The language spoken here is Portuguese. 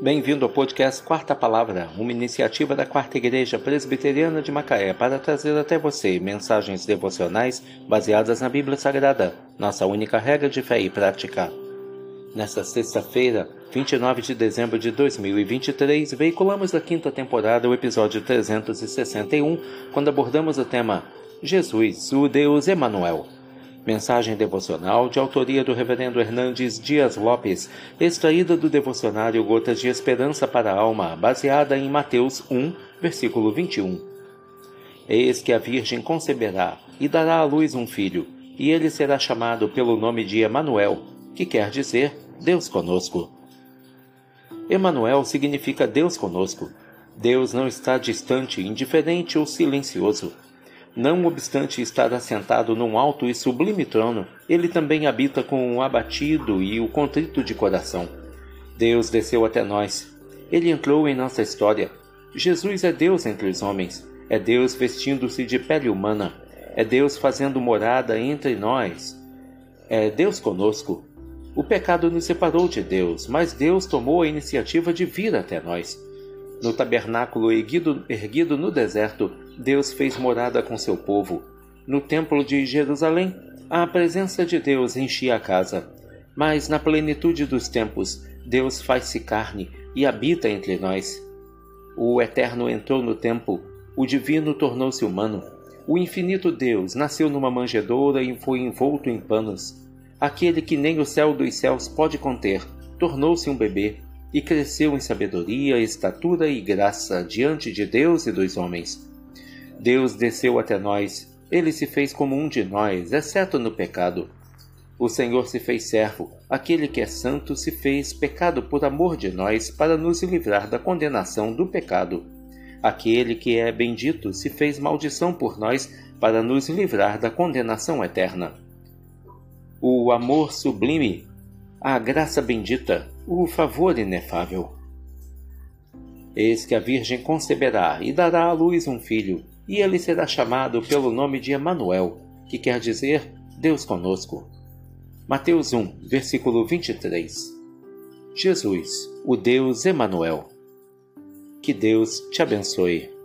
Bem-vindo ao podcast Quarta Palavra, uma iniciativa da Quarta Igreja Presbiteriana de Macaé para trazer até você mensagens devocionais baseadas na Bíblia Sagrada, nossa única regra de fé e prática. Nesta sexta-feira, 29 de dezembro de 2023, veiculamos da quinta temporada o episódio 361, quando abordamos o tema Jesus, o Deus Emanuel. Mensagem devocional de autoria do Reverendo Hernandes Dias Lopes, extraída do devocionário Gotas de Esperança para a Alma, baseada em Mateus 1, versículo 21. Eis que a Virgem conceberá e dará à luz um filho, e ele será chamado pelo nome de Emanuel, que quer dizer Deus conosco. Emanuel significa Deus conosco. Deus não está distante, indiferente ou silencioso não obstante estar assentado num alto e sublime trono, ele também habita com o abatido e o contrito de coração. Deus desceu até nós. Ele entrou em nossa história. Jesus é Deus entre os homens. É Deus vestindo-se de pele humana. É Deus fazendo morada entre nós. É Deus conosco. O pecado nos separou de Deus, mas Deus tomou a iniciativa de vir até nós. No tabernáculo erguido, erguido no deserto, Deus fez morada com seu povo. No templo de Jerusalém, a presença de Deus enchia a casa. Mas na plenitude dos tempos, Deus faz-se carne e habita entre nós. O Eterno entrou no templo, o Divino tornou-se humano. O infinito Deus nasceu numa manjedoura e foi envolto em panos. Aquele que nem o céu dos céus pode conter, tornou-se um bebê e cresceu em sabedoria, estatura e graça diante de Deus e dos homens. Deus desceu até nós, ele se fez como um de nós, exceto no pecado. O Senhor se fez servo, aquele que é santo se fez pecado por amor de nós, para nos livrar da condenação do pecado. Aquele que é bendito se fez maldição por nós, para nos livrar da condenação eterna. O amor sublime, a graça bendita, o favor inefável. Eis que a Virgem conceberá e dará à luz um filho, e ele será chamado pelo nome de Emanuel, que quer dizer Deus conosco. Mateus 1, versículo 23. Jesus, o Deus Emanuel. Que Deus te abençoe.